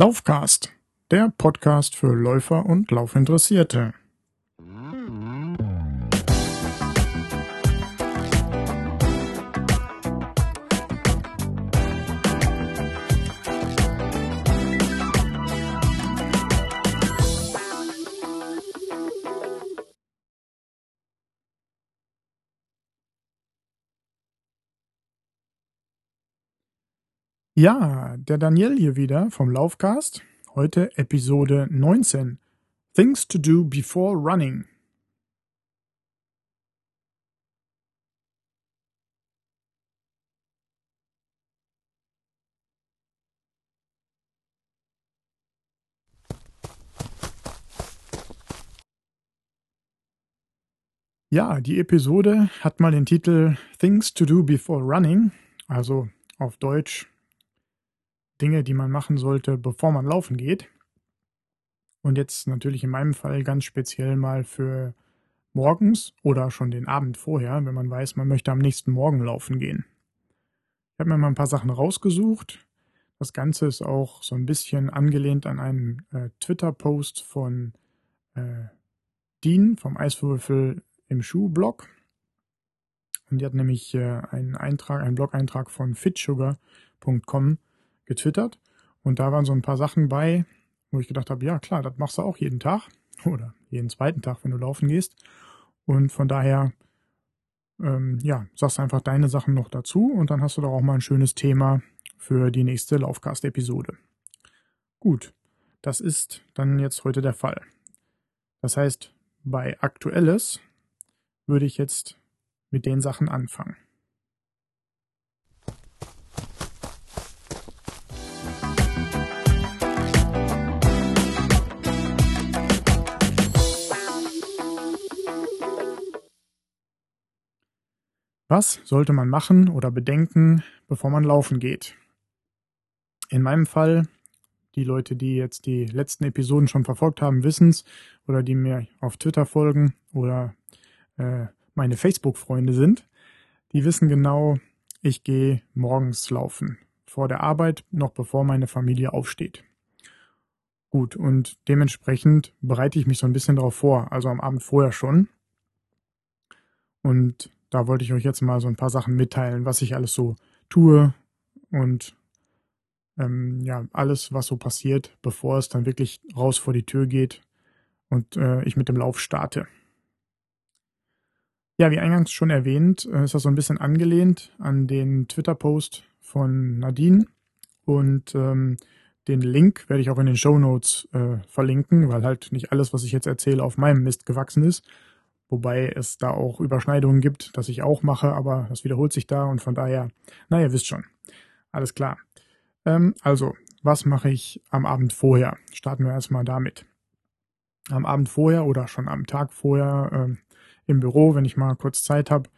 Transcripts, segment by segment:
Laufcast, der Podcast für Läufer und Laufinteressierte. Ja, der Daniel hier wieder vom Laufcast. Heute Episode 19. Things to do before running. Ja, die Episode hat mal den Titel Things to do before running, also auf Deutsch Dinge, die man machen sollte, bevor man laufen geht. Und jetzt natürlich in meinem Fall ganz speziell mal für morgens oder schon den Abend vorher, wenn man weiß, man möchte am nächsten Morgen laufen gehen. Ich habe mir mal ein paar Sachen rausgesucht. Das Ganze ist auch so ein bisschen angelehnt an einen äh, Twitter-Post von äh, Dean vom Eiswürfel im Schuh-Blog. Und die hat nämlich äh, einen Eintrag, einen Blog-Eintrag von fitsugar.com getwittert und da waren so ein paar Sachen bei, wo ich gedacht habe, ja klar, das machst du auch jeden Tag oder jeden zweiten Tag, wenn du laufen gehst. Und von daher, ähm, ja, sagst einfach deine Sachen noch dazu und dann hast du doch auch mal ein schönes Thema für die nächste Laufcast-Episode. Gut, das ist dann jetzt heute der Fall. Das heißt, bei Aktuelles würde ich jetzt mit den Sachen anfangen. Was sollte man machen oder bedenken, bevor man laufen geht? In meinem Fall, die Leute, die jetzt die letzten Episoden schon verfolgt haben, wissen es, oder die mir auf Twitter folgen oder äh, meine Facebook-Freunde sind, die wissen genau, ich gehe morgens laufen. Vor der Arbeit, noch bevor meine Familie aufsteht. Gut, und dementsprechend bereite ich mich so ein bisschen darauf vor, also am Abend vorher schon. Und da wollte ich euch jetzt mal so ein paar Sachen mitteilen, was ich alles so tue und ähm, ja, alles, was so passiert, bevor es dann wirklich raus vor die Tür geht und äh, ich mit dem Lauf starte. Ja, wie eingangs schon erwähnt, äh, ist das so ein bisschen angelehnt an den Twitter-Post von Nadine und ähm, den Link werde ich auch in den Show Notes äh, verlinken, weil halt nicht alles, was ich jetzt erzähle, auf meinem Mist gewachsen ist, Wobei es da auch Überschneidungen gibt, das ich auch mache, aber das wiederholt sich da und von daher, naja, wisst schon. Alles klar. Ähm, also, was mache ich am Abend vorher? Starten wir erstmal damit. Am Abend vorher oder schon am Tag vorher ähm, im Büro, wenn ich mal kurz Zeit habe,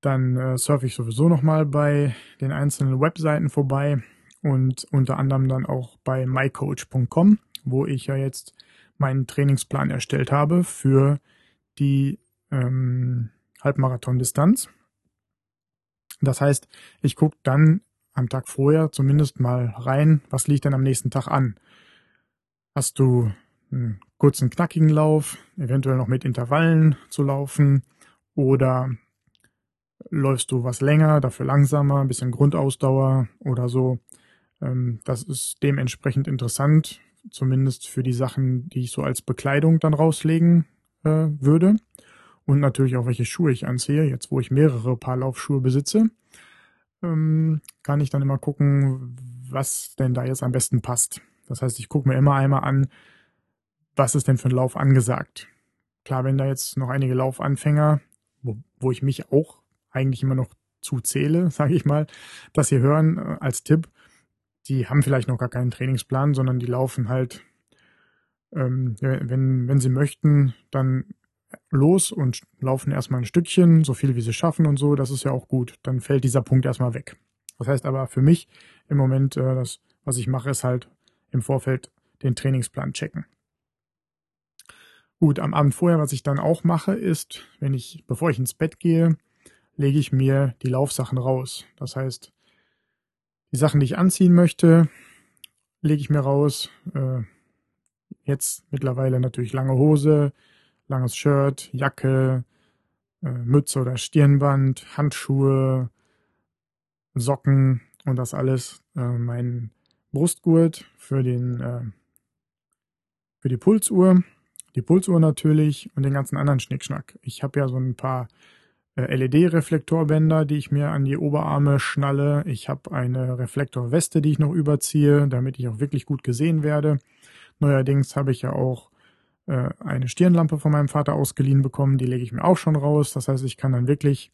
dann äh, surfe ich sowieso nochmal bei den einzelnen Webseiten vorbei und unter anderem dann auch bei mycoach.com, wo ich ja jetzt meinen Trainingsplan erstellt habe für die ähm, Halbmarathon-Distanz. Das heißt, ich gucke dann am Tag vorher zumindest mal rein, was liegt denn am nächsten Tag an. Hast du einen kurzen, knackigen Lauf, eventuell noch mit Intervallen zu laufen oder läufst du was länger, dafür langsamer, ein bisschen Grundausdauer oder so. Ähm, das ist dementsprechend interessant, zumindest für die Sachen, die ich so als Bekleidung dann rauslegen äh, würde. Und natürlich auch, welche Schuhe ich anziehe. Jetzt, wo ich mehrere Paar Laufschuhe besitze, ähm, kann ich dann immer gucken, was denn da jetzt am besten passt. Das heißt, ich gucke mir immer einmal an, was ist denn für ein Lauf angesagt. Klar, wenn da jetzt noch einige Laufanfänger, wo, wo ich mich auch eigentlich immer noch zuzähle, sage ich mal, das hier hören äh, als Tipp, die haben vielleicht noch gar keinen Trainingsplan, sondern die laufen halt ähm, wenn, wenn sie möchten, dann los und laufen erstmal ein Stückchen, so viel wie sie schaffen und so, das ist ja auch gut. Dann fällt dieser Punkt erstmal weg. Das heißt aber für mich im Moment, äh, das, was ich mache, ist halt im Vorfeld den Trainingsplan checken. Gut, am Abend vorher, was ich dann auch mache, ist, wenn ich, bevor ich ins Bett gehe, lege ich mir die Laufsachen raus. Das heißt, die Sachen, die ich anziehen möchte, lege ich mir raus. Äh, jetzt mittlerweile natürlich lange Hose, langes Shirt, Jacke, äh, Mütze oder Stirnband, Handschuhe, Socken und das alles. Äh, mein Brustgurt für den äh, für die Pulsuhr, die Pulsuhr natürlich und den ganzen anderen Schnickschnack. Ich habe ja so ein paar LED-Reflektorbänder, die ich mir an die Oberarme schnalle. Ich habe eine Reflektorweste, die ich noch überziehe, damit ich auch wirklich gut gesehen werde. Neuerdings habe ich ja auch äh, eine Stirnlampe von meinem Vater ausgeliehen bekommen, die lege ich mir auch schon raus. Das heißt, ich kann dann wirklich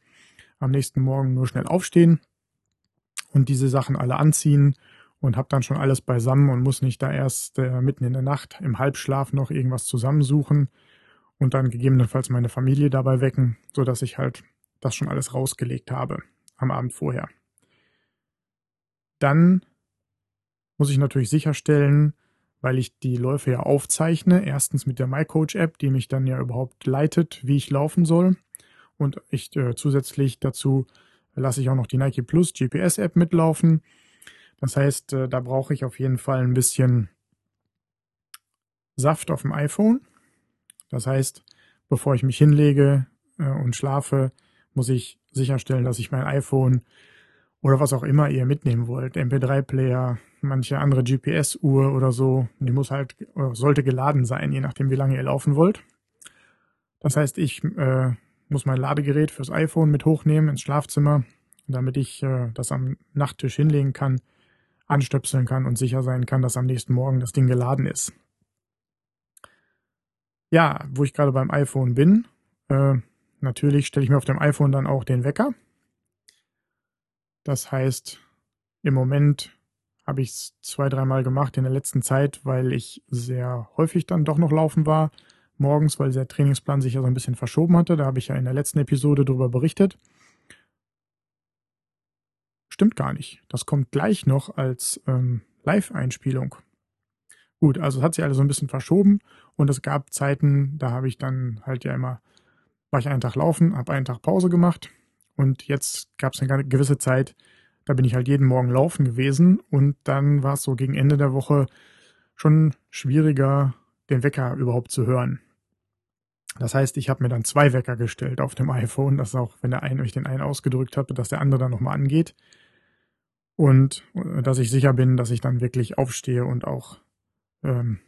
am nächsten Morgen nur schnell aufstehen und diese Sachen alle anziehen und habe dann schon alles beisammen und muss nicht da erst äh, mitten in der Nacht im Halbschlaf noch irgendwas zusammensuchen und dann gegebenenfalls meine Familie dabei wecken, so dass ich halt das schon alles rausgelegt habe am Abend vorher. Dann muss ich natürlich sicherstellen, weil ich die Läufe ja aufzeichne, erstens mit der MyCoach-App, die mich dann ja überhaupt leitet, wie ich laufen soll. Und ich äh, zusätzlich dazu lasse ich auch noch die Nike Plus GPS-App mitlaufen. Das heißt, äh, da brauche ich auf jeden Fall ein bisschen Saft auf dem iPhone. Das heißt, bevor ich mich hinlege äh, und schlafe, muss ich sicherstellen, dass ich mein iPhone oder was auch immer ihr mitnehmen wollt, MP3-Player, manche andere GPS-Uhr oder so, die muss halt sollte geladen sein, je nachdem, wie lange ihr laufen wollt. Das heißt, ich äh, muss mein Ladegerät fürs iPhone mit hochnehmen ins Schlafzimmer, damit ich äh, das am Nachttisch hinlegen kann, anstöpseln kann und sicher sein kann, dass am nächsten Morgen das Ding geladen ist. Ja, wo ich gerade beim iPhone bin, äh, natürlich stelle ich mir auf dem iPhone dann auch den Wecker. Das heißt, im Moment habe ich es zwei, dreimal gemacht in der letzten Zeit, weil ich sehr häufig dann doch noch laufen war. Morgens, weil der Trainingsplan sich ja so ein bisschen verschoben hatte. Da habe ich ja in der letzten Episode darüber berichtet. Stimmt gar nicht. Das kommt gleich noch als ähm, Live-Einspielung. Gut, also es hat sich alles so ein bisschen verschoben und es gab Zeiten, da habe ich dann halt ja immer, war ich einen Tag laufen, habe einen Tag Pause gemacht und jetzt gab es eine gewisse Zeit, da bin ich halt jeden Morgen laufen gewesen und dann war es so gegen Ende der Woche schon schwieriger, den Wecker überhaupt zu hören. Das heißt, ich habe mir dann zwei Wecker gestellt auf dem iPhone, dass auch, wenn der eine euch den einen ausgedrückt habe, dass der andere dann nochmal angeht. Und äh, dass ich sicher bin, dass ich dann wirklich aufstehe und auch ähm,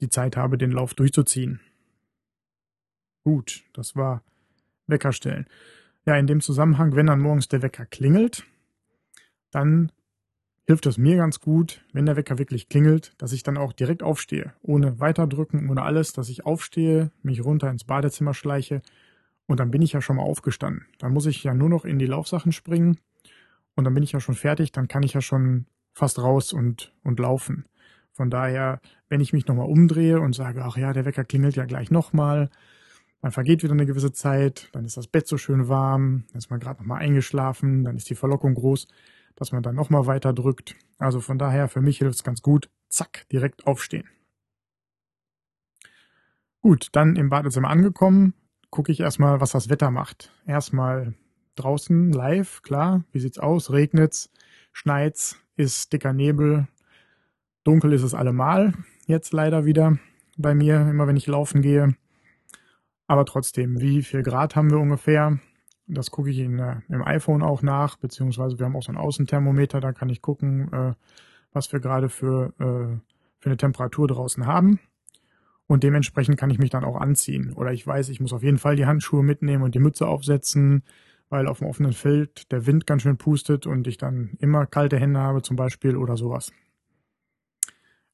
die Zeit habe, den Lauf durchzuziehen. Gut, das war Wecker stellen. Ja, in dem Zusammenhang, wenn dann morgens der Wecker klingelt, dann hilft es mir ganz gut, wenn der Wecker wirklich klingelt, dass ich dann auch direkt aufstehe, ohne weiterdrücken, ohne alles, dass ich aufstehe, mich runter ins Badezimmer schleiche und dann bin ich ja schon mal aufgestanden. Dann muss ich ja nur noch in die Laufsachen springen und dann bin ich ja schon fertig, dann kann ich ja schon fast raus und, und laufen. Von daher, wenn ich mich nochmal umdrehe und sage, ach ja, der Wecker klingelt ja gleich nochmal, dann vergeht wieder eine gewisse Zeit, dann ist das Bett so schön warm, dann ist man gerade nochmal eingeschlafen, dann ist die Verlockung groß, dass man dann nochmal weiter drückt. Also von daher, für mich hilft es ganz gut, zack, direkt aufstehen. Gut, dann im Badezimmer angekommen, gucke ich erstmal, was das Wetter macht. Erstmal draußen live, klar, wie sieht's aus? Regnet's, schneit's, ist dicker Nebel, Dunkel ist es allemal, jetzt leider wieder bei mir, immer wenn ich laufen gehe. Aber trotzdem, wie viel Grad haben wir ungefähr? Das gucke ich in, äh, im iPhone auch nach, beziehungsweise wir haben auch so ein Außenthermometer, da kann ich gucken, äh, was wir gerade für, äh, für eine Temperatur draußen haben. Und dementsprechend kann ich mich dann auch anziehen. Oder ich weiß, ich muss auf jeden Fall die Handschuhe mitnehmen und die Mütze aufsetzen, weil auf dem offenen Feld der Wind ganz schön pustet und ich dann immer kalte Hände habe zum Beispiel oder sowas.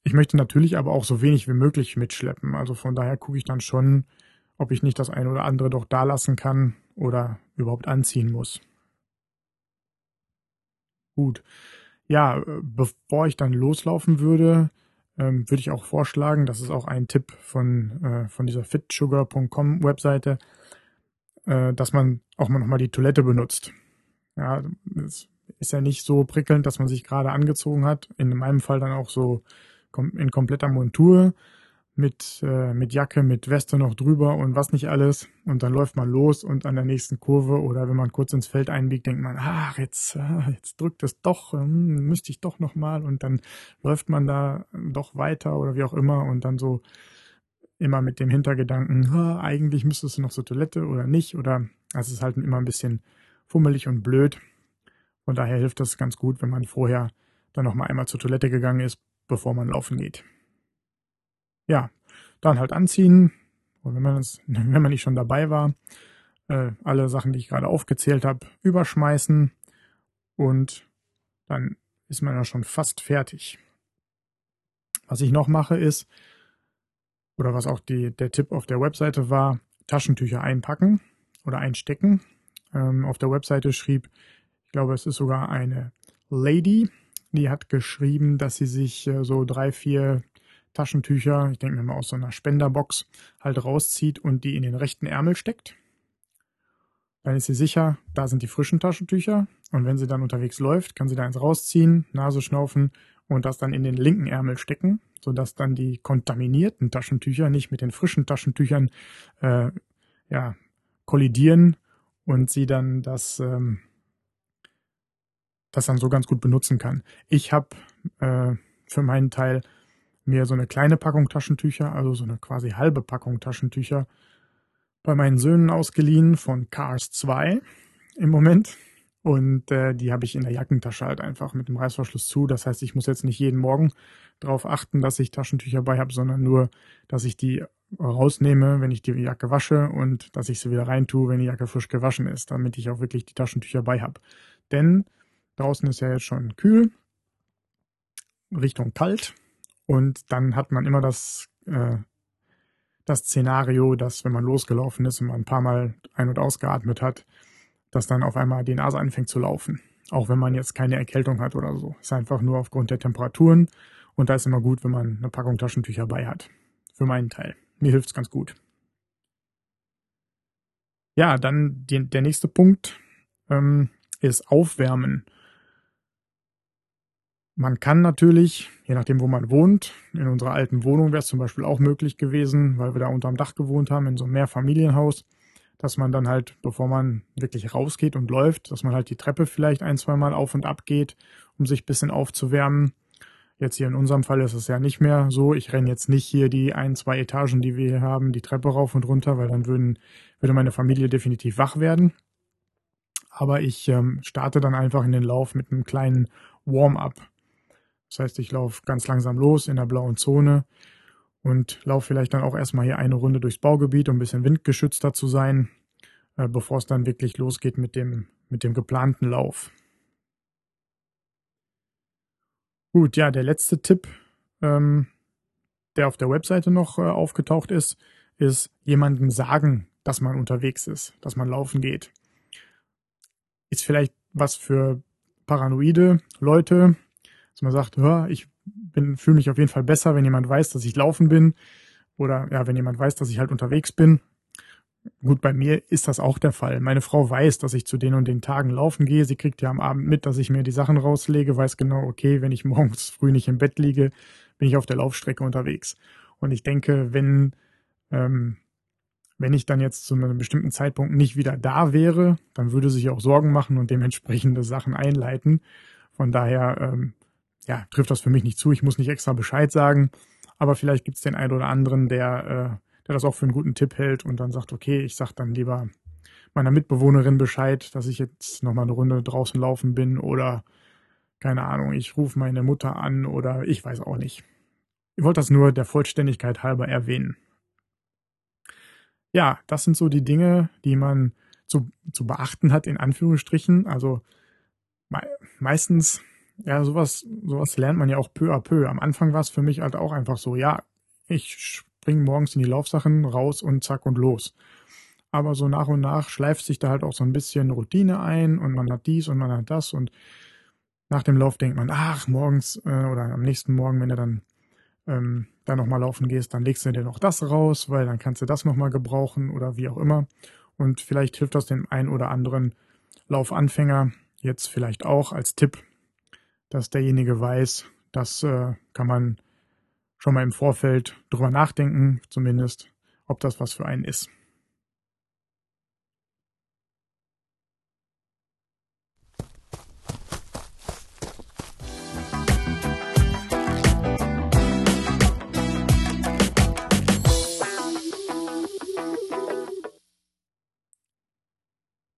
Ich möchte natürlich aber auch so wenig wie möglich mitschleppen. Also von daher gucke ich dann schon, ob ich nicht das eine oder andere doch da lassen kann oder überhaupt anziehen muss. Gut. Ja, bevor ich dann loslaufen würde, ähm, würde ich auch vorschlagen, das ist auch ein Tipp von, äh, von dieser fitsugar.com Webseite, äh, dass man auch mal nochmal die Toilette benutzt. Ja, es ist ja nicht so prickelnd, dass man sich gerade angezogen hat. In meinem Fall dann auch so in kompletter Montur. Mit, äh, mit Jacke, mit Weste noch drüber und was nicht alles. Und dann läuft man los und an der nächsten Kurve oder wenn man kurz ins Feld einbiegt, denkt man, ach, jetzt, äh, jetzt drückt es doch, hm, müsste ich doch nochmal. Und dann läuft man da doch weiter oder wie auch immer und dann so immer mit dem Hintergedanken, ah, eigentlich müsstest du noch zur Toilette oder nicht. Oder es ist halt immer ein bisschen fummelig und blöd. Von daher hilft das ganz gut, wenn man vorher dann nochmal einmal zur Toilette gegangen ist, bevor man laufen geht ja, dann halt anziehen. Und wenn man, das, wenn man nicht schon dabei war, äh, alle Sachen, die ich gerade aufgezählt habe, überschmeißen und dann ist man ja schon fast fertig. Was ich noch mache ist, oder was auch die, der Tipp auf der Webseite war, Taschentücher einpacken oder einstecken. Ähm, auf der Webseite schrieb, ich glaube, es ist sogar eine Lady, die hat geschrieben, dass sie sich äh, so drei, vier Taschentücher, ich denke mir mal aus so einer Spenderbox, halt rauszieht und die in den rechten Ärmel steckt. Dann ist sie sicher, da sind die frischen Taschentücher. Und wenn sie dann unterwegs läuft, kann sie da eins rausziehen, Nase schnaufen und das dann in den linken Ärmel stecken, sodass dann die kontaminierten Taschentücher nicht mit den frischen Taschentüchern äh, ja, kollidieren und sie dann das, ähm, das dann so ganz gut benutzen kann. Ich habe äh, für meinen Teil mir so eine kleine Packung Taschentücher, also so eine quasi halbe Packung Taschentücher bei meinen Söhnen ausgeliehen von Cars 2 im Moment. Und äh, die habe ich in der Jackentasche halt einfach mit dem Reißverschluss zu. Das heißt, ich muss jetzt nicht jeden Morgen darauf achten, dass ich Taschentücher bei habe, sondern nur, dass ich die rausnehme, wenn ich die Jacke wasche und dass ich sie wieder reintue, wenn die Jacke frisch gewaschen ist, damit ich auch wirklich die Taschentücher bei habe. Denn draußen ist ja jetzt schon kühl, Richtung kalt und dann hat man immer das, äh, das Szenario, dass wenn man losgelaufen ist und man ein paar Mal ein- und ausgeatmet hat, dass dann auf einmal die Nase anfängt zu laufen. Auch wenn man jetzt keine Erkältung hat oder so. Ist einfach nur aufgrund der Temperaturen. Und da ist immer gut, wenn man eine Packung Taschentücher bei hat. Für meinen Teil. Mir hilft's ganz gut. Ja, dann die, der nächste Punkt ähm, ist Aufwärmen. Man kann natürlich, je nachdem, wo man wohnt, in unserer alten Wohnung wäre es zum Beispiel auch möglich gewesen, weil wir da unterm Dach gewohnt haben, in so einem Mehrfamilienhaus, dass man dann halt, bevor man wirklich rausgeht und läuft, dass man halt die Treppe vielleicht ein, zwei Mal auf und ab geht, um sich ein bisschen aufzuwärmen. Jetzt hier in unserem Fall ist es ja nicht mehr so. Ich renne jetzt nicht hier die ein, zwei Etagen, die wir hier haben, die Treppe rauf und runter, weil dann würden, würde meine Familie definitiv wach werden. Aber ich ähm, starte dann einfach in den Lauf mit einem kleinen Warm-up. Das heißt, ich laufe ganz langsam los in der blauen Zone und laufe vielleicht dann auch erstmal hier eine Runde durchs Baugebiet, um ein bisschen windgeschützter zu sein, äh, bevor es dann wirklich losgeht mit dem, mit dem geplanten Lauf. Gut, ja, der letzte Tipp, ähm, der auf der Webseite noch äh, aufgetaucht ist, ist jemandem sagen, dass man unterwegs ist, dass man laufen geht. Ist vielleicht was für paranoide Leute, dass man sagt, hör, ich bin, fühle mich auf jeden Fall besser, wenn jemand weiß, dass ich laufen bin. Oder ja, wenn jemand weiß, dass ich halt unterwegs bin. Gut, bei mir ist das auch der Fall. Meine Frau weiß, dass ich zu den und den Tagen laufen gehe. Sie kriegt ja am Abend mit, dass ich mir die Sachen rauslege, weiß genau, okay, wenn ich morgens früh nicht im Bett liege, bin ich auf der Laufstrecke unterwegs. Und ich denke, wenn, ähm, wenn ich dann jetzt zu einem bestimmten Zeitpunkt nicht wieder da wäre, dann würde sich auch Sorgen machen und dementsprechende Sachen einleiten. Von daher ähm, ja, trifft das für mich nicht zu. Ich muss nicht extra Bescheid sagen, aber vielleicht gibt es den einen oder anderen, der, äh, der das auch für einen guten Tipp hält und dann sagt, okay, ich sag dann lieber meiner Mitbewohnerin Bescheid, dass ich jetzt nochmal eine Runde draußen laufen bin oder keine Ahnung, ich rufe meine Mutter an oder ich weiß auch nicht. Ich wollte das nur der Vollständigkeit halber erwähnen. Ja, das sind so die Dinge, die man zu, zu beachten hat, in Anführungsstrichen. Also me meistens ja, sowas, sowas lernt man ja auch peu à peu. Am Anfang war es für mich halt auch einfach so, ja, ich spring morgens in die Laufsachen raus und zack und los. Aber so nach und nach schleift sich da halt auch so ein bisschen Routine ein und man hat dies und man hat das und nach dem Lauf denkt man, ach, morgens äh, oder am nächsten Morgen, wenn du dann ähm, da nochmal laufen gehst, dann legst du dir noch das raus, weil dann kannst du das nochmal gebrauchen oder wie auch immer. Und vielleicht hilft das dem einen oder anderen Laufanfänger jetzt vielleicht auch als Tipp, dass derjenige weiß, das äh, kann man schon mal im Vorfeld drüber nachdenken, zumindest, ob das was für einen ist.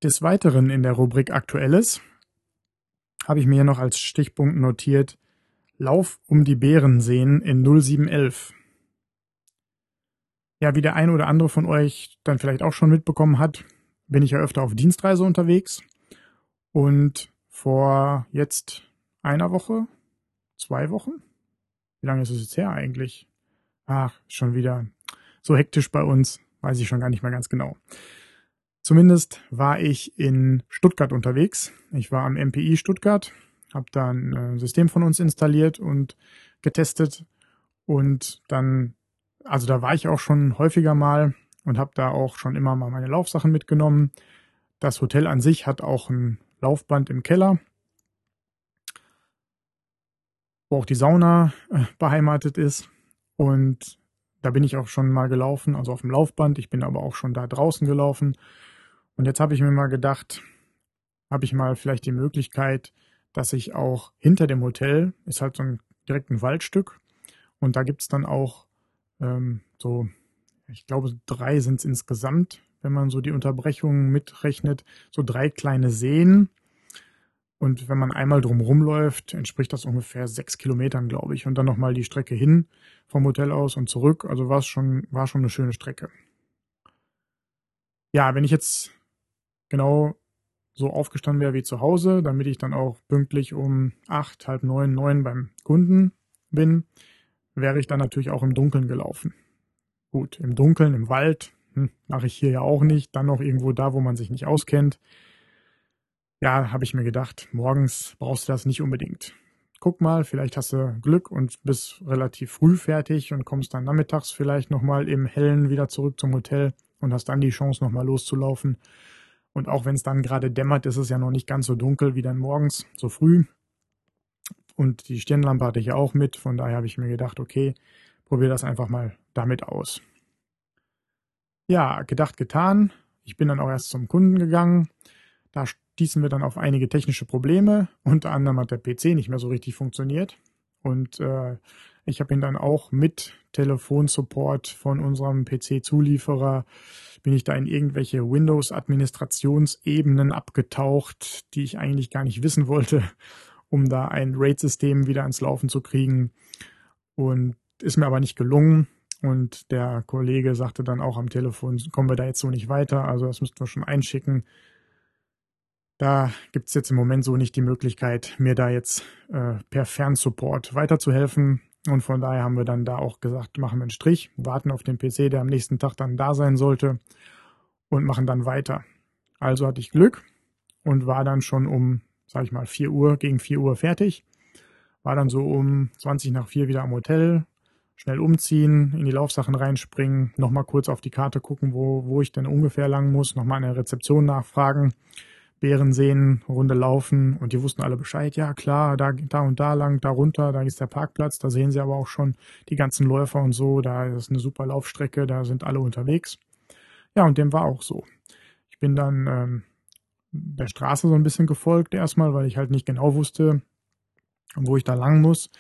Des Weiteren in der Rubrik Aktuelles habe ich mir hier noch als Stichpunkt notiert Lauf um die Bärenseen in 0711. Ja, wie der eine oder andere von euch dann vielleicht auch schon mitbekommen hat, bin ich ja öfter auf Dienstreise unterwegs und vor jetzt einer Woche, zwei Wochen, wie lange ist es jetzt her eigentlich? Ach, schon wieder so hektisch bei uns, weiß ich schon gar nicht mehr ganz genau. Zumindest war ich in Stuttgart unterwegs. Ich war am MPI Stuttgart, habe da ein äh, System von uns installiert und getestet und dann, also da war ich auch schon häufiger mal und habe da auch schon immer mal meine Laufsachen mitgenommen. Das Hotel an sich hat auch ein Laufband im Keller, wo auch die Sauna äh, beheimatet ist. Und da bin ich auch schon mal gelaufen, also auf dem Laufband. Ich bin aber auch schon da draußen gelaufen. Und jetzt habe ich mir mal gedacht, habe ich mal vielleicht die Möglichkeit, dass ich auch hinter dem Hotel, ist halt so ein direkt ein Waldstück, und da gibt es dann auch ähm, so, ich glaube, drei sind es insgesamt, wenn man so die Unterbrechungen mitrechnet, so drei kleine Seen. Und wenn man einmal drumherum läuft, entspricht das ungefähr sechs Kilometern, glaube ich. Und dann nochmal die Strecke hin vom Hotel aus und zurück. Also war es schon, war schon eine schöne Strecke. Ja, wenn ich jetzt genau so aufgestanden wäre wie zu Hause, damit ich dann auch pünktlich um acht, halb neun, neun beim Kunden bin, wäre ich dann natürlich auch im Dunkeln gelaufen. Gut, im Dunkeln, im Wald, hm, mache ich hier ja auch nicht. Dann noch irgendwo da, wo man sich nicht auskennt. Ja, habe ich mir gedacht, morgens brauchst du das nicht unbedingt. Guck mal, vielleicht hast du Glück und bist relativ früh fertig und kommst dann nachmittags vielleicht nochmal im Hellen wieder zurück zum Hotel und hast dann die Chance, nochmal loszulaufen. Und auch wenn es dann gerade dämmert, ist es ja noch nicht ganz so dunkel wie dann morgens, so früh. Und die Stirnlampe hatte ich ja auch mit, von daher habe ich mir gedacht, okay, probier das einfach mal damit aus. Ja, gedacht, getan. Ich bin dann auch erst zum Kunden gegangen. Da stießen wir dann auf einige technische Probleme. Unter anderem hat der PC nicht mehr so richtig funktioniert. Und äh, ich habe ihn dann auch mit Telefonsupport von unserem PC-Zulieferer, bin ich da in irgendwelche Windows-Administrationsebenen abgetaucht, die ich eigentlich gar nicht wissen wollte, um da ein RAID-System wieder ans Laufen zu kriegen. Und ist mir aber nicht gelungen. Und der Kollege sagte dann auch am Telefon, kommen wir da jetzt so nicht weiter, also das müssten wir schon einschicken. Da gibt es jetzt im Moment so nicht die Möglichkeit, mir da jetzt äh, per Fernsupport weiterzuhelfen. Und von daher haben wir dann da auch gesagt, machen wir einen Strich, warten auf den PC, der am nächsten Tag dann da sein sollte und machen dann weiter. Also hatte ich Glück und war dann schon um, sag ich mal, 4 Uhr, gegen 4 Uhr fertig. War dann so um 20 nach 4 wieder am Hotel, schnell umziehen, in die Laufsachen reinspringen, nochmal kurz auf die Karte gucken, wo, wo ich denn ungefähr lang muss, nochmal an der Rezeption nachfragen Bären sehen, Runde laufen und die wussten alle Bescheid. Ja, klar, da, da und da lang, da runter, da ist der Parkplatz. Da sehen sie aber auch schon die ganzen Läufer und so. Da ist eine super Laufstrecke, da sind alle unterwegs. Ja, und dem war auch so. Ich bin dann ähm, der Straße so ein bisschen gefolgt erstmal, weil ich halt nicht genau wusste, wo ich da lang muss.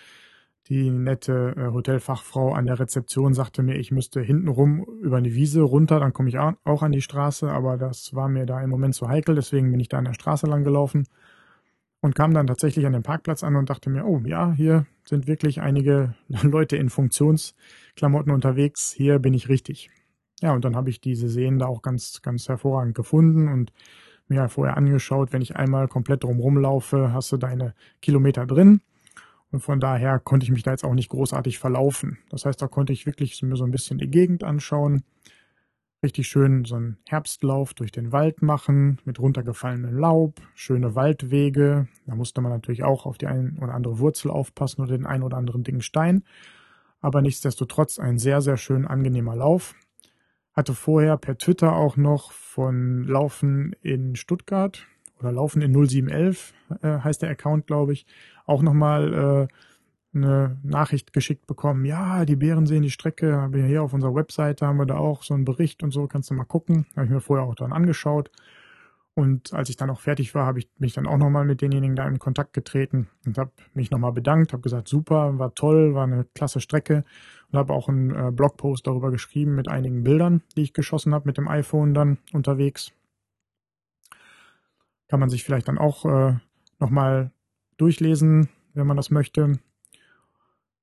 Die nette äh, Hotelfachfrau an der Rezeption sagte mir, ich müsste hintenrum über eine Wiese runter, dann komme ich auch an die Straße, aber das war mir da im Moment zu heikel, deswegen bin ich da an der Straße lang gelaufen und kam dann tatsächlich an den Parkplatz an und dachte mir, oh ja, hier sind wirklich einige Leute in Funktionsklamotten unterwegs, hier bin ich richtig. Ja, und dann habe ich diese Seen da auch ganz, ganz hervorragend gefunden und mir vorher angeschaut, wenn ich einmal komplett drumherum laufe, hast du deine Kilometer drin und von daher konnte ich mich da jetzt auch nicht großartig verlaufen. Das heißt, da konnte ich wirklich mir so ein bisschen die Gegend anschauen. Richtig schön so einen Herbstlauf durch den Wald machen mit runtergefallenem Laub, schöne Waldwege. Da musste man natürlich auch auf die ein oder andere Wurzel aufpassen oder den ein oder anderen dicken Stein. Aber nichtsdestotrotz ein sehr, sehr schön angenehmer Lauf. Hatte vorher per Twitter auch noch von Laufen in Stuttgart oder Laufen in 0711 äh, heißt der Account, glaube ich, auch nochmal eine Nachricht geschickt bekommen, ja, die Bären sehen die Strecke, hier auf unserer Webseite, haben wir da auch so einen Bericht und so, kannst du mal gucken. Habe ich mir vorher auch dann angeschaut. Und als ich dann auch fertig war, habe ich mich dann auch nochmal mit denjenigen da in Kontakt getreten und habe mich nochmal bedankt, habe gesagt, super, war toll, war eine klasse Strecke und habe auch einen äh, Blogpost darüber geschrieben mit einigen Bildern, die ich geschossen habe mit dem iPhone dann unterwegs. Kann man sich vielleicht dann auch äh, nochmal durchlesen, wenn man das möchte.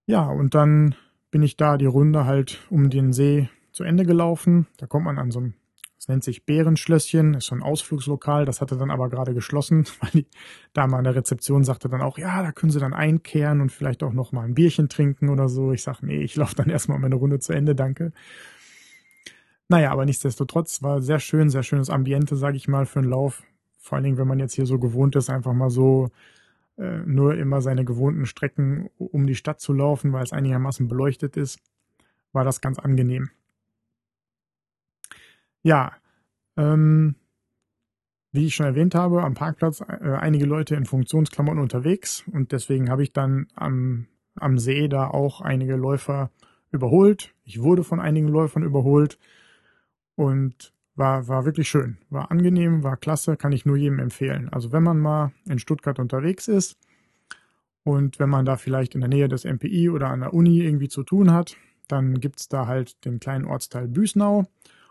Ja, und dann bin ich da die Runde halt um den See zu Ende gelaufen. Da kommt man an so einem, das nennt sich Bärenschlösschen, ist so ein Ausflugslokal, das hatte dann aber gerade geschlossen, weil die Dame an der Rezeption sagte dann auch, ja, da können Sie dann einkehren und vielleicht auch noch mal ein Bierchen trinken oder so. Ich sage, nee, ich laufe dann erstmal meine Runde zu Ende, danke. Naja, aber nichtsdestotrotz war sehr schön, sehr schönes Ambiente, sage ich mal, für einen Lauf. Vor allen Dingen, wenn man jetzt hier so gewohnt ist, einfach mal so äh, nur immer seine gewohnten Strecken um die Stadt zu laufen, weil es einigermaßen beleuchtet ist, war das ganz angenehm. Ja, ähm, wie ich schon erwähnt habe, am Parkplatz äh, einige Leute in Funktionsklamotten unterwegs und deswegen habe ich dann am, am See da auch einige Läufer überholt. Ich wurde von einigen Läufern überholt und war, war wirklich schön. War angenehm, war klasse, kann ich nur jedem empfehlen. Also wenn man mal in Stuttgart unterwegs ist und wenn man da vielleicht in der Nähe des MPI oder an der Uni irgendwie zu tun hat, dann gibt's da halt den kleinen Ortsteil Büsnau.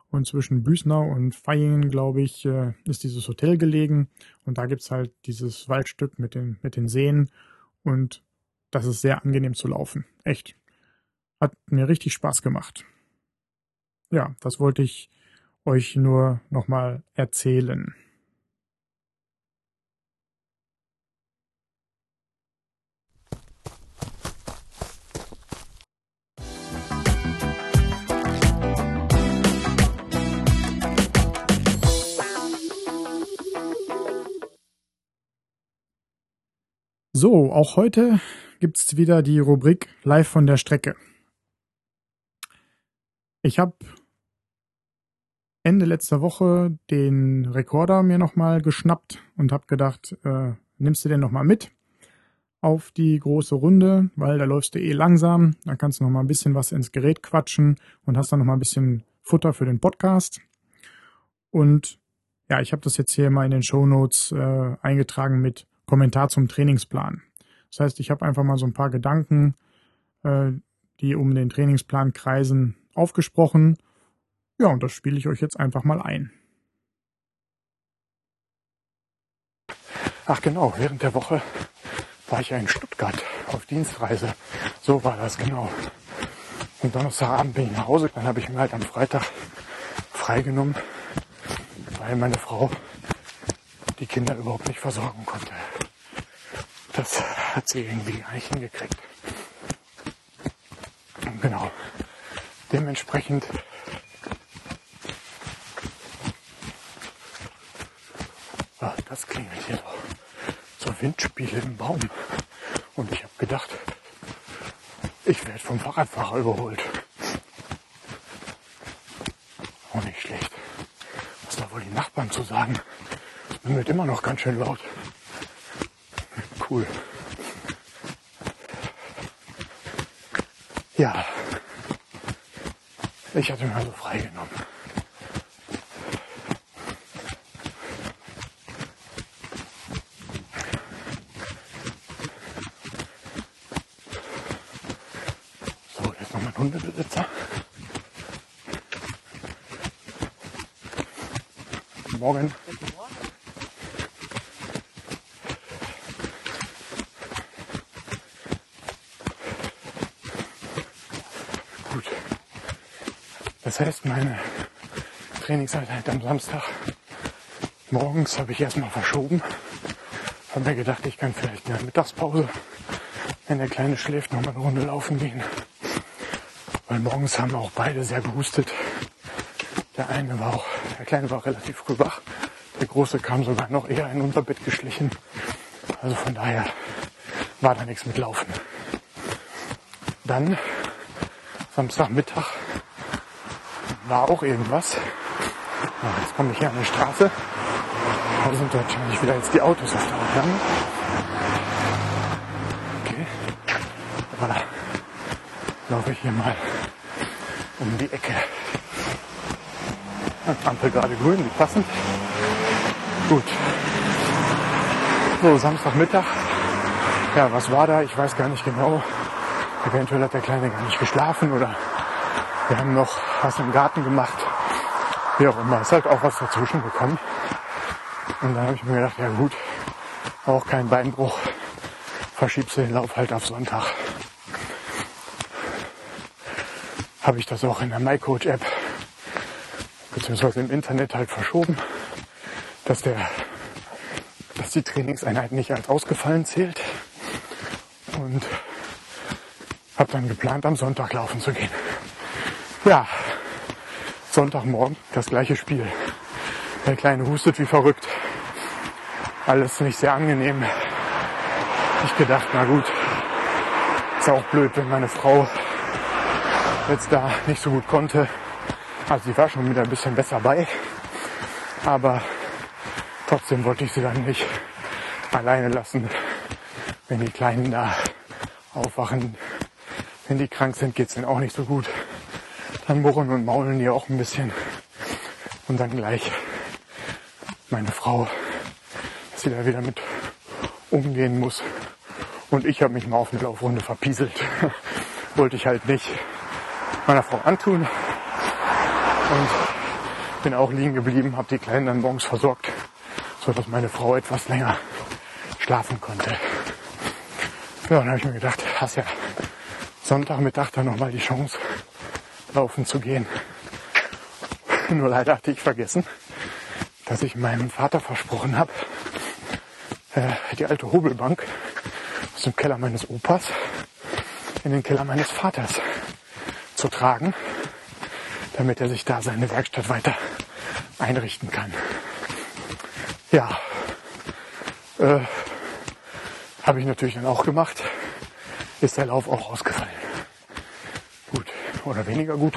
Und zwischen Büsnau und Feyingen, glaube ich, äh, ist dieses Hotel gelegen. Und da gibt's halt dieses Waldstück mit den, mit den Seen. Und das ist sehr angenehm zu laufen. Echt. Hat mir richtig Spaß gemacht. Ja, das wollte ich euch nur nochmal erzählen. So, auch heute gibt's wieder die Rubrik Live von der Strecke. Ich habe Ende letzter Woche den Rekorder mir nochmal geschnappt und habe gedacht, äh, nimmst du den nochmal mit auf die große Runde, weil da läufst du eh langsam, dann kannst du nochmal ein bisschen was ins Gerät quatschen und hast dann nochmal ein bisschen Futter für den Podcast. Und ja, ich habe das jetzt hier mal in den Show Notes äh, eingetragen mit Kommentar zum Trainingsplan. Das heißt, ich habe einfach mal so ein paar Gedanken, äh, die um den Trainingsplan kreisen, aufgesprochen ja, und das spiele ich euch jetzt einfach mal ein. Ach genau, während der Woche war ich ja in Stuttgart auf Dienstreise. So war das genau. Und Donnerstagabend bin ich nach Hause, dann habe ich mir halt am Freitag freigenommen, weil meine Frau die Kinder überhaupt nicht versorgen konnte. Das hat sie irgendwie nicht hingekriegt. Genau. Dementsprechend das klingelt hier doch. So Windspiele im Baum. Und ich habe gedacht, ich werde vom Fahrradfahrer überholt. Auch nicht schlecht. Was da wohl die Nachbarn zu sagen? Es bimmelt immer noch ganz schön laut. Cool. Ja. Ich hatte mir also freigenommen. Morgen. Gut. Das heißt, meine Trainingseinheit am Samstag morgens habe ich erstmal verschoben. Habe mir gedacht, ich kann vielleicht in Mittagspause, wenn der Kleine schläft, noch mal eine Runde laufen gehen. Weil morgens haben auch beide sehr gehustet. Der eine war auch, der Kleine war relativ früh wach. Der Große kam sogar noch eher in unser Bett geschlichen. Also von daher war da nichts mit Laufen. Dann Samstagmittag war auch irgendwas. Ja, jetzt komme ich hier an die Straße. Da sind wahrscheinlich wieder jetzt die Autos auf der Autobahn. Okay. laufe ich hier mal um die Ecke. Ampel gerade grün, wie passend. Gut. So, Samstagmittag. Ja, was war da? Ich weiß gar nicht genau. Eventuell hat der Kleine gar nicht geschlafen oder wir haben noch was im Garten gemacht. Wie auch immer. Ist halt auch was dazwischen gekommen. Und dann habe ich mir gedacht, ja gut, auch kein Beinbruch. Verschiebst du den Lauf halt auf Sonntag. Habe ich das auch in der MyCoach-App beziehungsweise im Internet halt verschoben, dass der, dass die Trainingseinheit nicht als ausgefallen zählt. Und habe dann geplant, am Sonntag laufen zu gehen. Ja, Sonntagmorgen das gleiche Spiel. Der Kleine hustet wie verrückt. Alles nicht sehr angenehm. Ich gedacht, na gut, ist auch blöd, wenn meine Frau jetzt da nicht so gut konnte. Also sie war schon wieder ein bisschen besser bei. Aber trotzdem wollte ich sie dann nicht alleine lassen, wenn die Kleinen da aufwachen. Wenn die krank sind, geht's denen auch nicht so gut. Dann murren und maulen die auch ein bisschen. Und dann gleich meine Frau, dass sie da wieder mit umgehen muss. Und ich habe mich mal auf eine Laufrunde verpieselt. Wollte ich halt nicht meiner Frau antun. Und bin auch liegen geblieben, habe die Kleinen dann morgens versorgt, so dass meine Frau etwas länger schlafen konnte. Ja, dann habe ich mir gedacht, hast ja Sonntagmittag dann nochmal die Chance, laufen zu gehen. Nur leider hatte ich vergessen, dass ich meinem Vater versprochen habe, äh, die alte Hobelbank aus dem Keller meines Opas in den Keller meines Vaters zu tragen, damit er sich da seine Werkstatt weiter einrichten kann. Ja, äh, habe ich natürlich dann auch gemacht. Ist der Lauf auch ausgefallen oder weniger gut.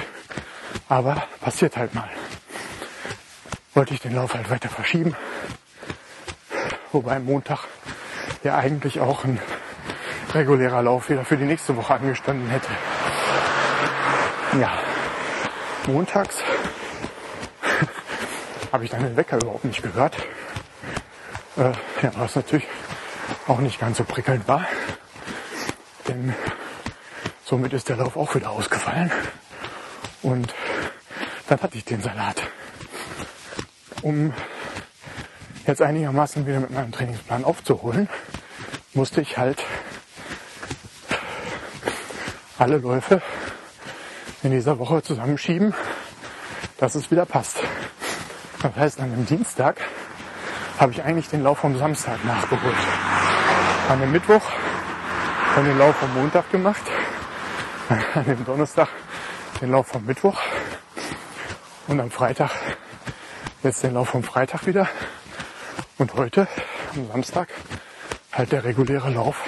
Aber passiert halt mal. Wollte ich den Lauf halt weiter verschieben. Wobei Montag ja eigentlich auch ein regulärer Lauf wieder für die nächste Woche angestanden hätte. Ja, montags habe ich dann den Wecker überhaupt nicht gehört. Äh, ja, was natürlich auch nicht ganz so prickelnd war. Denn Somit ist der Lauf auch wieder ausgefallen. Und dann hatte ich den Salat. Um jetzt einigermaßen wieder mit meinem Trainingsplan aufzuholen, musste ich halt alle Läufe in dieser Woche zusammenschieben, dass es wieder passt. Das heißt, an dem Dienstag habe ich eigentlich den Lauf vom Samstag nachgeholt. An dem Mittwoch dann den Lauf vom Montag gemacht an dem Donnerstag den Lauf vom Mittwoch und am Freitag jetzt den Lauf vom Freitag wieder und heute am Samstag halt der reguläre Lauf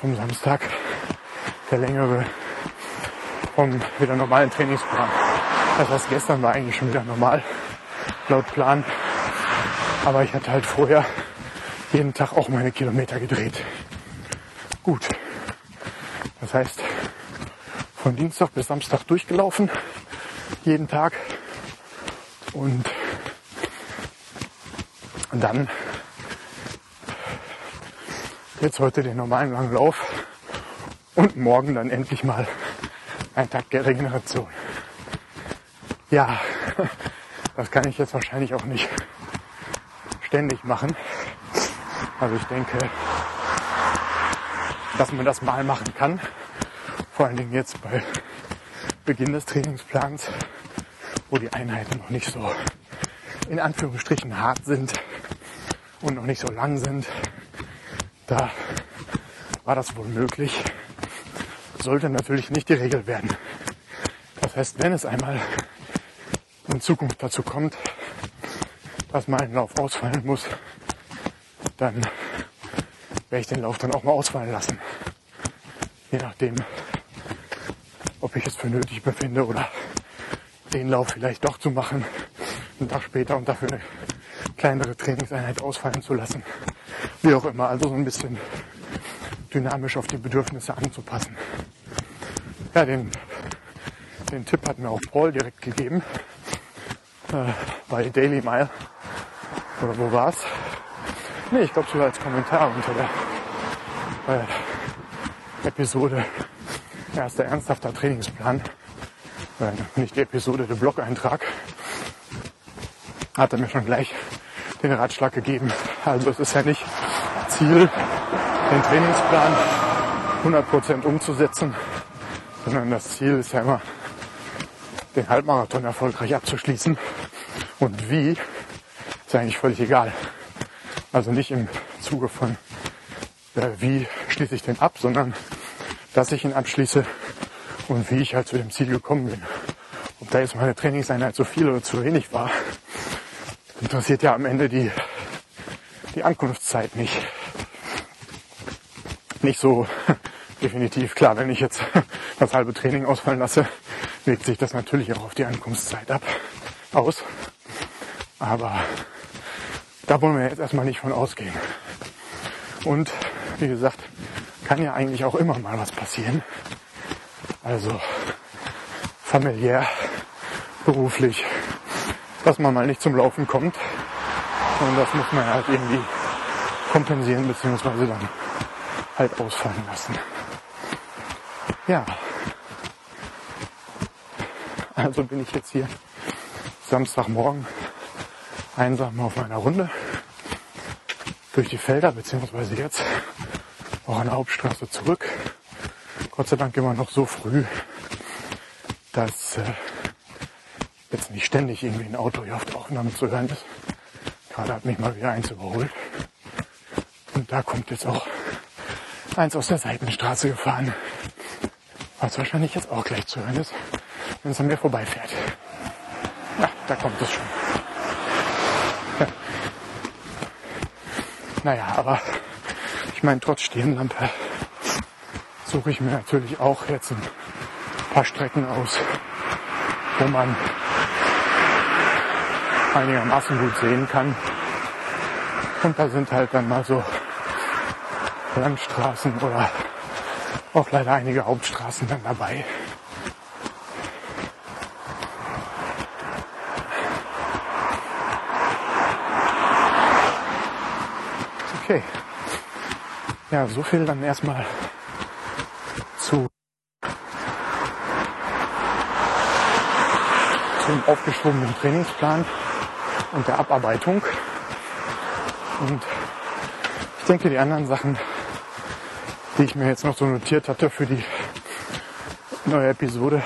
vom Samstag, der längere vom wieder normalen Trainingsplan. Das heißt, gestern war eigentlich schon wieder normal, laut Plan. Aber ich hatte halt vorher jeden Tag auch meine Kilometer gedreht. Gut. Das heißt, von Dienstag bis Samstag durchgelaufen, jeden Tag. Und dann jetzt heute den normalen langen Lauf und morgen dann endlich mal ein Tag der Regeneration. Ja, das kann ich jetzt wahrscheinlich auch nicht ständig machen. Also ich denke, dass man das mal machen kann. Vor allen Dingen jetzt bei Beginn des Trainingsplans, wo die Einheiten noch nicht so in Anführungsstrichen hart sind und noch nicht so lang sind. Da war das wohl möglich. Sollte natürlich nicht die Regel werden. Das heißt, wenn es einmal in Zukunft dazu kommt, dass mal ein Lauf ausfallen muss, dann werde ich den Lauf dann auch mal ausfallen lassen. Je nachdem, ob ich es für nötig befinde oder den Lauf vielleicht doch zu machen, einen Tag später und dafür eine kleinere Trainingseinheit ausfallen zu lassen. Wie auch immer, also so ein bisschen dynamisch auf die Bedürfnisse anzupassen. Ja, den, den Tipp hat mir auch Paul direkt gegeben. Äh, bei Daily Mile. Oder wo war's? Nee, ich glaube sogar als Kommentar unter der äh, Episode Erster ernsthafter Trainingsplan. Äh, nicht die Episode, der Blog-Eintrag. Hat er mir schon gleich den Ratschlag gegeben. Also es ist ja nicht Ziel, den Trainingsplan 100% umzusetzen, sondern das Ziel ist ja immer, den Halbmarathon erfolgreich abzuschließen. Und wie, ist eigentlich völlig egal. Also nicht im Zuge von, äh, wie schließe ich den ab, sondern dass ich ihn abschließe und wie ich halt zu dem Ziel gekommen bin. Ob da jetzt meine Trainingseinheit zu viel oder zu wenig war, interessiert ja am Ende die, die Ankunftszeit nicht. Nicht so definitiv. Klar, wenn ich jetzt das halbe Training ausfallen lasse, wirkt sich das natürlich auch auf die Ankunftszeit ab, aus. Aber da wollen wir jetzt erstmal nicht von ausgehen. Und wie gesagt, kann ja eigentlich auch immer mal was passieren. Also familiär, beruflich, dass man mal nicht zum Laufen kommt. Und das muss man halt irgendwie kompensieren beziehungsweise dann halt ausfallen lassen. Ja. Also bin ich jetzt hier Samstagmorgen einsam auf meiner Runde durch die Felder, beziehungsweise jetzt auch an der Hauptstraße zurück. Gott sei Dank immer noch so früh, dass äh, jetzt nicht ständig irgendwie ein Auto hier auf der Aufnahme zu hören ist. Gerade hat mich mal wieder eins überholt. Und da kommt jetzt auch eins aus der Seitenstraße gefahren. Was wahrscheinlich jetzt auch gleich zu hören ist, wenn es an mir vorbeifährt. Ja, da kommt es schon. Ja. Naja, aber ich meine, trotz Stirnlampe suche ich mir natürlich auch jetzt ein paar Strecken aus, wo man einigermaßen gut sehen kann. Und da sind halt dann mal so Landstraßen oder auch leider einige Hauptstraßen dann dabei. Okay. Ja, so viel dann erstmal zu zum aufgeschobenen Trainingsplan und der Abarbeitung. Und ich denke, die anderen Sachen die ich mir jetzt noch so notiert hatte für die neue Episode.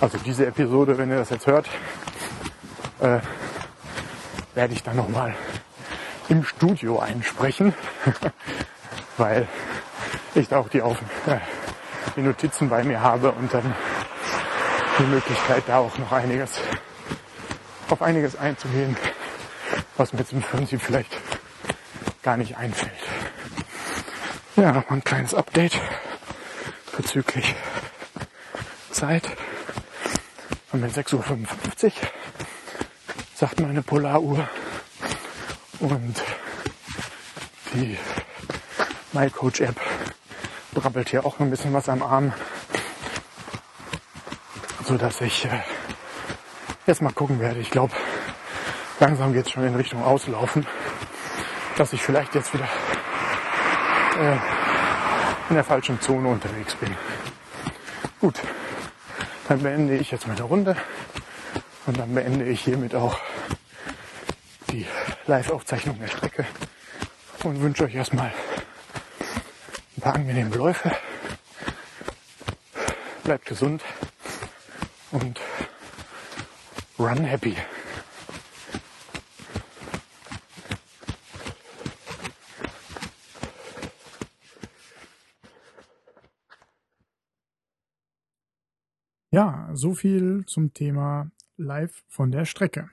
Also diese Episode, wenn ihr das jetzt hört, äh, werde ich dann nochmal im Studio einsprechen, weil ich auch die, Auf äh, die Notizen bei mir habe und dann die Möglichkeit, da auch noch einiges auf einiges einzugehen, was mir zum Prinzip vielleicht gar nicht einfällt. Ja, nochmal ein kleines Update bezüglich Zeit. Haben wir 6.55 Uhr, sagt meine Polaruhr. Und die MyCoach App brabbelt hier auch ein bisschen was am Arm. So dass ich äh, jetzt mal gucken werde. Ich glaube, langsam geht es schon in Richtung Auslaufen. Dass ich vielleicht jetzt wieder äh, in der falschen Zone unterwegs bin. Gut, dann beende ich jetzt meine Runde und dann beende ich hiermit auch die Live-Aufzeichnung der Strecke und wünsche euch erstmal angenehme Läufe. Bleibt gesund und run happy. Ja, so viel zum Thema Live von der Strecke.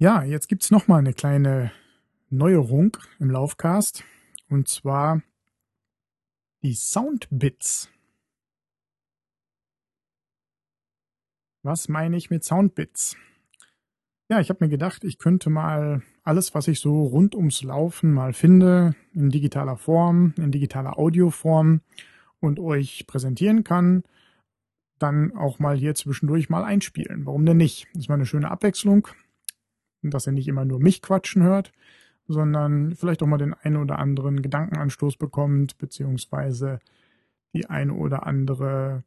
Ja, jetzt gibt's noch mal eine kleine Neuerung im Laufcast. Und zwar Die Soundbits. Was meine ich mit Soundbits? Ja, ich habe mir gedacht, ich könnte mal alles, was ich so rund ums Laufen mal finde, in digitaler Form, in digitaler Audioform und euch präsentieren kann, dann auch mal hier zwischendurch mal einspielen. Warum denn nicht? Das ist mal eine schöne Abwechslung, dass ihr nicht immer nur mich quatschen hört, sondern vielleicht auch mal den einen oder anderen Gedankenanstoß bekommt, beziehungsweise die eine oder andere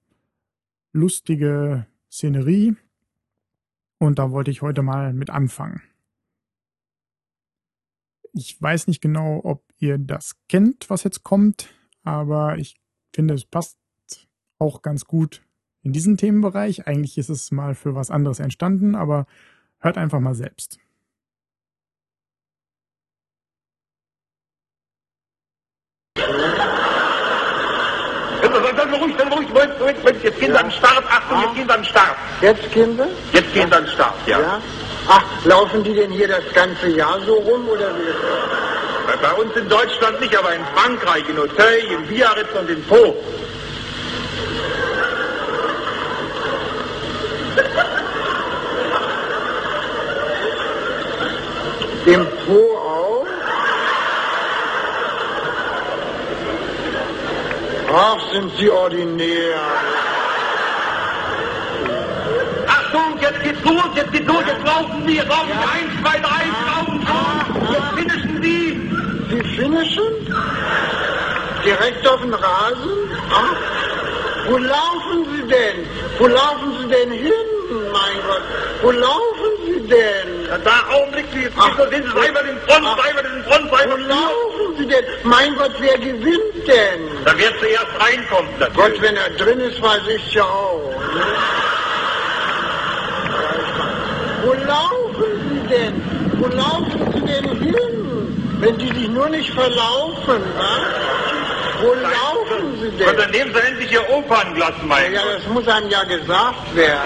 lustige Szenerie. Und da wollte ich heute mal mit anfangen. Ich weiß nicht genau, ob ihr das kennt, was jetzt kommt, aber ich finde, es passt auch ganz gut in diesen Themenbereich. Eigentlich ist es mal für was anderes entstanden, aber hört einfach mal selbst. ruhig, dann ruhig, Moment, Moment, Moment, jetzt gehen ja. wir an den Start, Achtung, jetzt gehen wir an den Start. Jetzt gehen wir? Jetzt gehen wir an den Start, ja. ja. Ach, laufen die denn hier das ganze Jahr so rum, oder wie? Bei uns in Deutschland nicht, aber in Frankreich, in Auteuil, in Biarritz und in Pau. Im Po auch? Ach, sind Sie ordinär. Achtung, jetzt geht's los, jetzt geht's los, jetzt laufen Sie, jetzt laufen Sie, ja. eins, zwei, drei, laufen schon, jetzt finishen Sie. Sie finishen? Direkt auf den Rasen? Ach, wo laufen Sie denn? Wo laufen Sie denn hin, mein Gott? Wo laufen Sie denn? Da Augenblick, Sie jetzt ach, sind Sie einmal den Front, einmal den Front, einmal Wo laufen Sie denn? Mein Gott, wer gewinnt denn? Da wird zuerst reinkommt, natürlich. Gott, wenn er drin ist, weiß ich ja auch. Ne? Wo laufen Sie denn? Wo laufen Sie denn hin? Wenn die sich nur nicht verlaufen, was? Wo Nein, laufen Sie denn? dann nehmen Sie endlich Ihr Opernglas, mein Ja, das muss einem ja gesagt werden.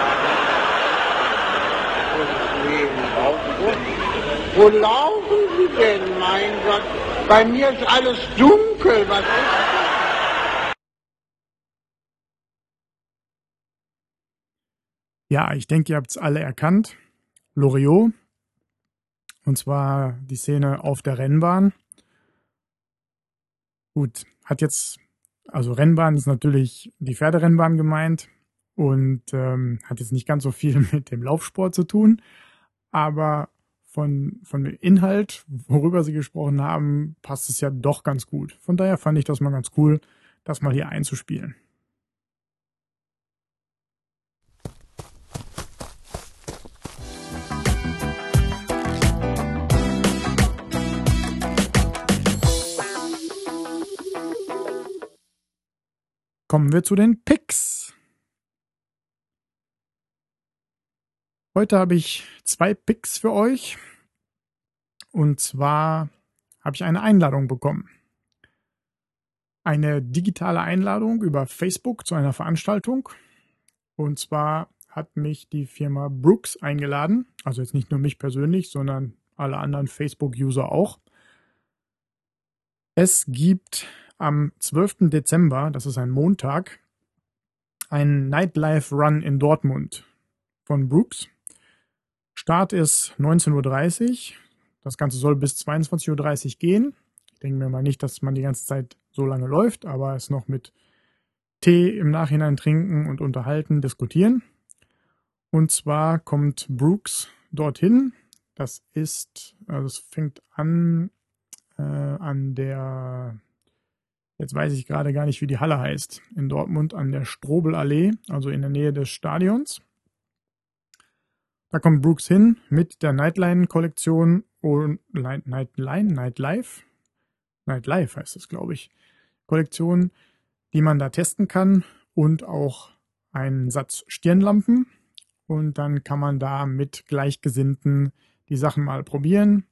Wo laufen Sie denn, mein Gott? Bei mir ist alles dunkel. Was ist das? Ja, ich denke, ihr habt es alle erkannt. Loriot. Und zwar die Szene auf der Rennbahn. Gut, hat jetzt, also Rennbahn ist natürlich die Pferderennbahn gemeint und ähm, hat jetzt nicht ganz so viel mit dem Laufsport zu tun. Aber von, von dem Inhalt, worüber Sie gesprochen haben, passt es ja doch ganz gut. Von daher fand ich das mal ganz cool, das mal hier einzuspielen. Kommen wir zu den Picks. Heute habe ich zwei Picks für euch. Und zwar habe ich eine Einladung bekommen. Eine digitale Einladung über Facebook zu einer Veranstaltung. Und zwar hat mich die Firma Brooks eingeladen. Also jetzt nicht nur mich persönlich, sondern alle anderen Facebook-User auch. Es gibt am 12. Dezember, das ist ein Montag, einen Nightlife Run in Dortmund von Brooks. Start ist 19.30 Uhr. Das Ganze soll bis 22.30 Uhr gehen. Ich denke mir mal nicht, dass man die ganze Zeit so lange läuft, aber es noch mit Tee im Nachhinein trinken und unterhalten, diskutieren. Und zwar kommt Brooks dorthin. Das ist, also es fängt an äh, an der, jetzt weiß ich gerade gar nicht, wie die Halle heißt, in Dortmund an der Strobelallee, also in der Nähe des Stadions. Da kommt Brooks hin mit der Nightline-Kollektion und Nightline, Nightlife, Nightlife heißt es, glaube ich, Kollektion, die man da testen kann und auch einen Satz Stirnlampen. Und dann kann man da mit Gleichgesinnten die Sachen mal probieren,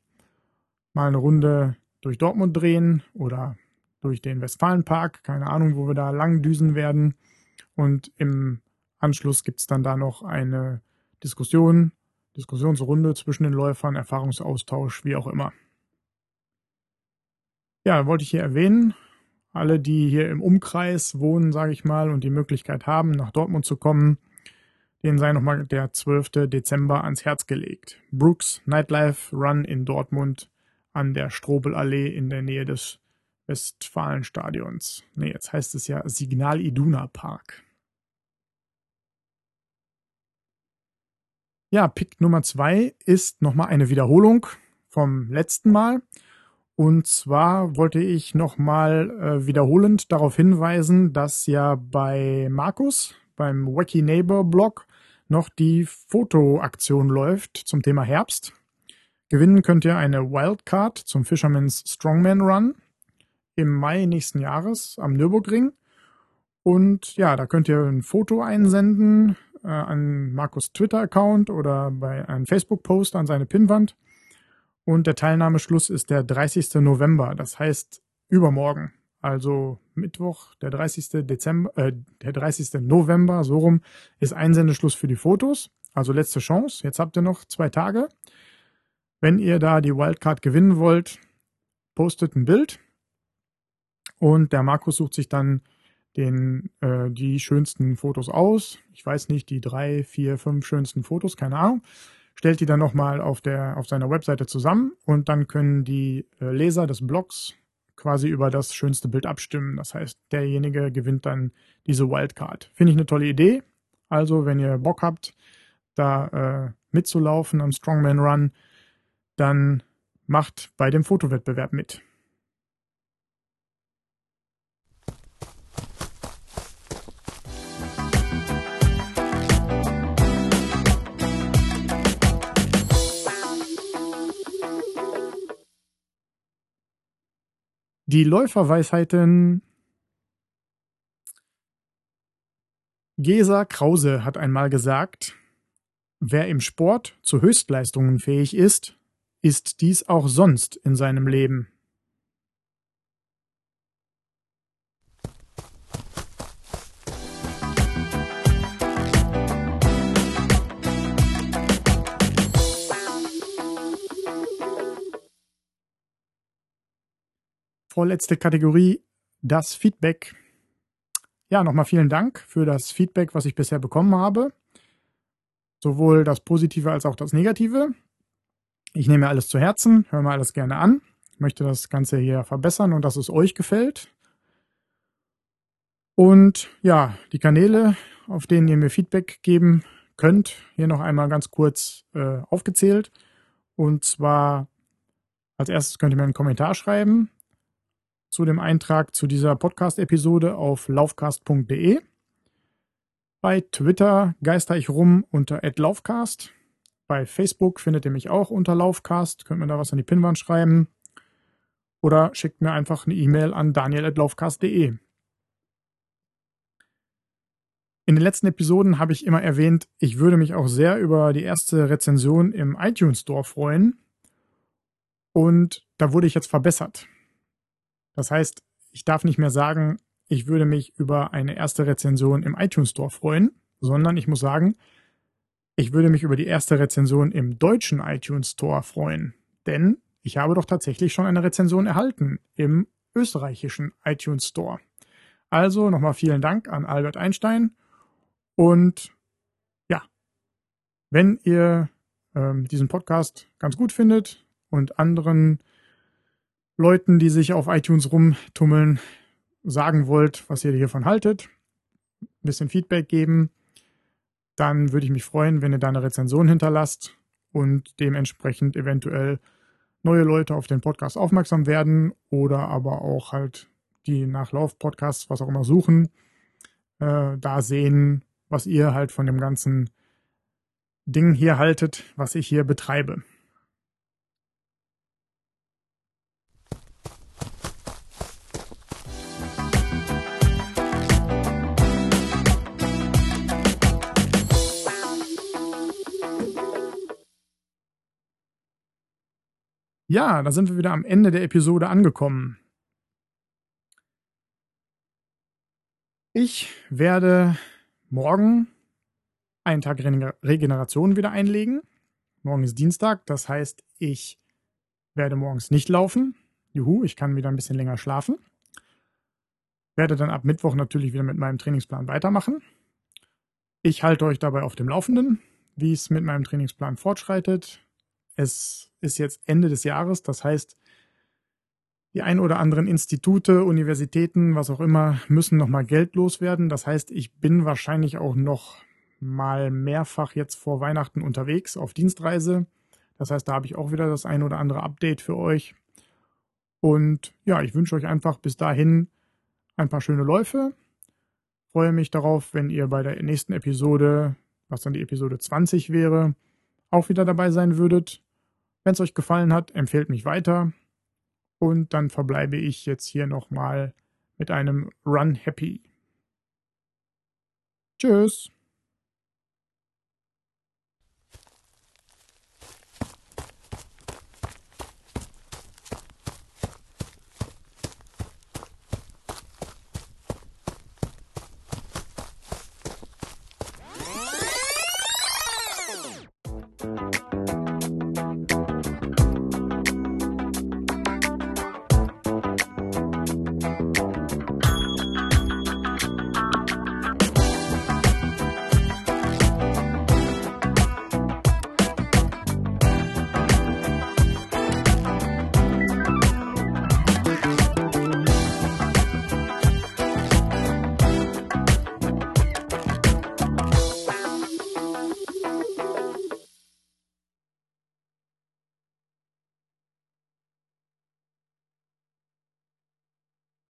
mal eine Runde durch Dortmund drehen oder durch den Westfalenpark, keine Ahnung, wo wir da lang düsen werden. Und im Anschluss gibt es dann da noch eine Diskussion, Diskussionsrunde zwischen den Läufern, Erfahrungsaustausch, wie auch immer. Ja, wollte ich hier erwähnen. alle, die hier im Umkreis wohnen, sage ich mal, und die Möglichkeit haben, nach Dortmund zu kommen, denen sei nochmal der 12. Dezember ans Herz gelegt. Brooks Nightlife Run in Dortmund an der Strobelallee in der Nähe des Westfalenstadions. Nee, jetzt heißt es ja Signal Iduna Park. Ja, Pick Nummer zwei ist nochmal eine Wiederholung vom letzten Mal. Und zwar wollte ich nochmal äh, wiederholend darauf hinweisen, dass ja bei Markus beim Wacky Neighbor Blog noch die Fotoaktion läuft zum Thema Herbst. Gewinnen könnt ihr eine Wildcard zum Fisherman's Strongman Run im Mai nächsten Jahres am Nürburgring. Und ja, da könnt ihr ein Foto einsenden äh, an Markus Twitter-Account oder bei einem Facebook-Post an seine Pinnwand. Und der Teilnahmeschluss ist der 30. November, das heißt übermorgen. Also Mittwoch, der 30. Dezember, äh, der 30. November, so rum, ist Einsendeschluss für die Fotos. Also letzte Chance. Jetzt habt ihr noch zwei Tage. Wenn ihr da die Wildcard gewinnen wollt, postet ein Bild. Und der Markus sucht sich dann den, äh, die schönsten Fotos aus. Ich weiß nicht, die drei, vier, fünf schönsten Fotos, keine Ahnung. Stellt die dann nochmal auf der, auf seiner Webseite zusammen und dann können die äh, Leser des Blogs quasi über das schönste Bild abstimmen. Das heißt, derjenige gewinnt dann diese Wildcard. Finde ich eine tolle Idee. Also, wenn ihr Bock habt, da äh, mitzulaufen am Strongman Run, dann macht bei dem Fotowettbewerb mit. Die Läuferweisheiten. Gesa Krause hat einmal gesagt, wer im Sport zu Höchstleistungen fähig ist, ist dies auch sonst in seinem Leben. Vorletzte Kategorie, das Feedback. Ja, nochmal vielen Dank für das Feedback, was ich bisher bekommen habe. Sowohl das Positive als auch das Negative. Ich nehme alles zu Herzen, höre mir alles gerne an, möchte das Ganze hier verbessern und dass es euch gefällt. Und ja, die Kanäle, auf denen ihr mir Feedback geben könnt, hier noch einmal ganz kurz äh, aufgezählt. Und zwar als erstes könnt ihr mir einen Kommentar schreiben zu dem Eintrag zu dieser Podcast-Episode auf laufcast.de. Bei Twitter geister ich rum unter @laufcast. Bei Facebook findet ihr mich auch unter Laufcast. Könnt mir da was an die Pinwand schreiben. Oder schickt mir einfach eine E-Mail an daniel.laufcast.de. In den letzten Episoden habe ich immer erwähnt, ich würde mich auch sehr über die erste Rezension im iTunes Store freuen. Und da wurde ich jetzt verbessert. Das heißt, ich darf nicht mehr sagen, ich würde mich über eine erste Rezension im iTunes Store freuen, sondern ich muss sagen, ich würde mich über die erste Rezension im deutschen iTunes Store freuen. Denn ich habe doch tatsächlich schon eine Rezension erhalten im österreichischen iTunes Store. Also nochmal vielen Dank an Albert Einstein. Und ja, wenn ihr ähm, diesen Podcast ganz gut findet und anderen Leuten, die sich auf iTunes rumtummeln, sagen wollt, was ihr hiervon haltet, ein bisschen Feedback geben, dann würde ich mich freuen, wenn ihr da eine Rezension hinterlasst und dementsprechend eventuell neue Leute auf den Podcast aufmerksam werden oder aber auch halt die Nachlauf-Podcasts, was auch immer suchen, äh, da sehen, was ihr halt von dem ganzen Ding hier haltet, was ich hier betreibe. Ja, da sind wir wieder am Ende der Episode angekommen. Ich werde morgen einen Tag Regeneration wieder einlegen. Morgen ist Dienstag, das heißt, ich werde morgens nicht laufen. Juhu, ich kann wieder ein bisschen länger schlafen. Werde dann ab Mittwoch natürlich wieder mit meinem Trainingsplan weitermachen. Ich halte euch dabei auf dem Laufenden, wie es mit meinem Trainingsplan fortschreitet. Es ist jetzt Ende des Jahres, das heißt, die ein oder anderen Institute, Universitäten, was auch immer, müssen nochmal Geld loswerden. Das heißt, ich bin wahrscheinlich auch noch mal mehrfach jetzt vor Weihnachten unterwegs auf Dienstreise. Das heißt, da habe ich auch wieder das ein oder andere Update für euch. Und ja, ich wünsche euch einfach bis dahin ein paar schöne Läufe. Freue mich darauf, wenn ihr bei der nächsten Episode, was dann die Episode 20 wäre, auch wieder dabei sein würdet. Wenn es euch gefallen hat, empfehlt mich weiter. Und dann verbleibe ich jetzt hier nochmal mit einem Run Happy. Tschüss.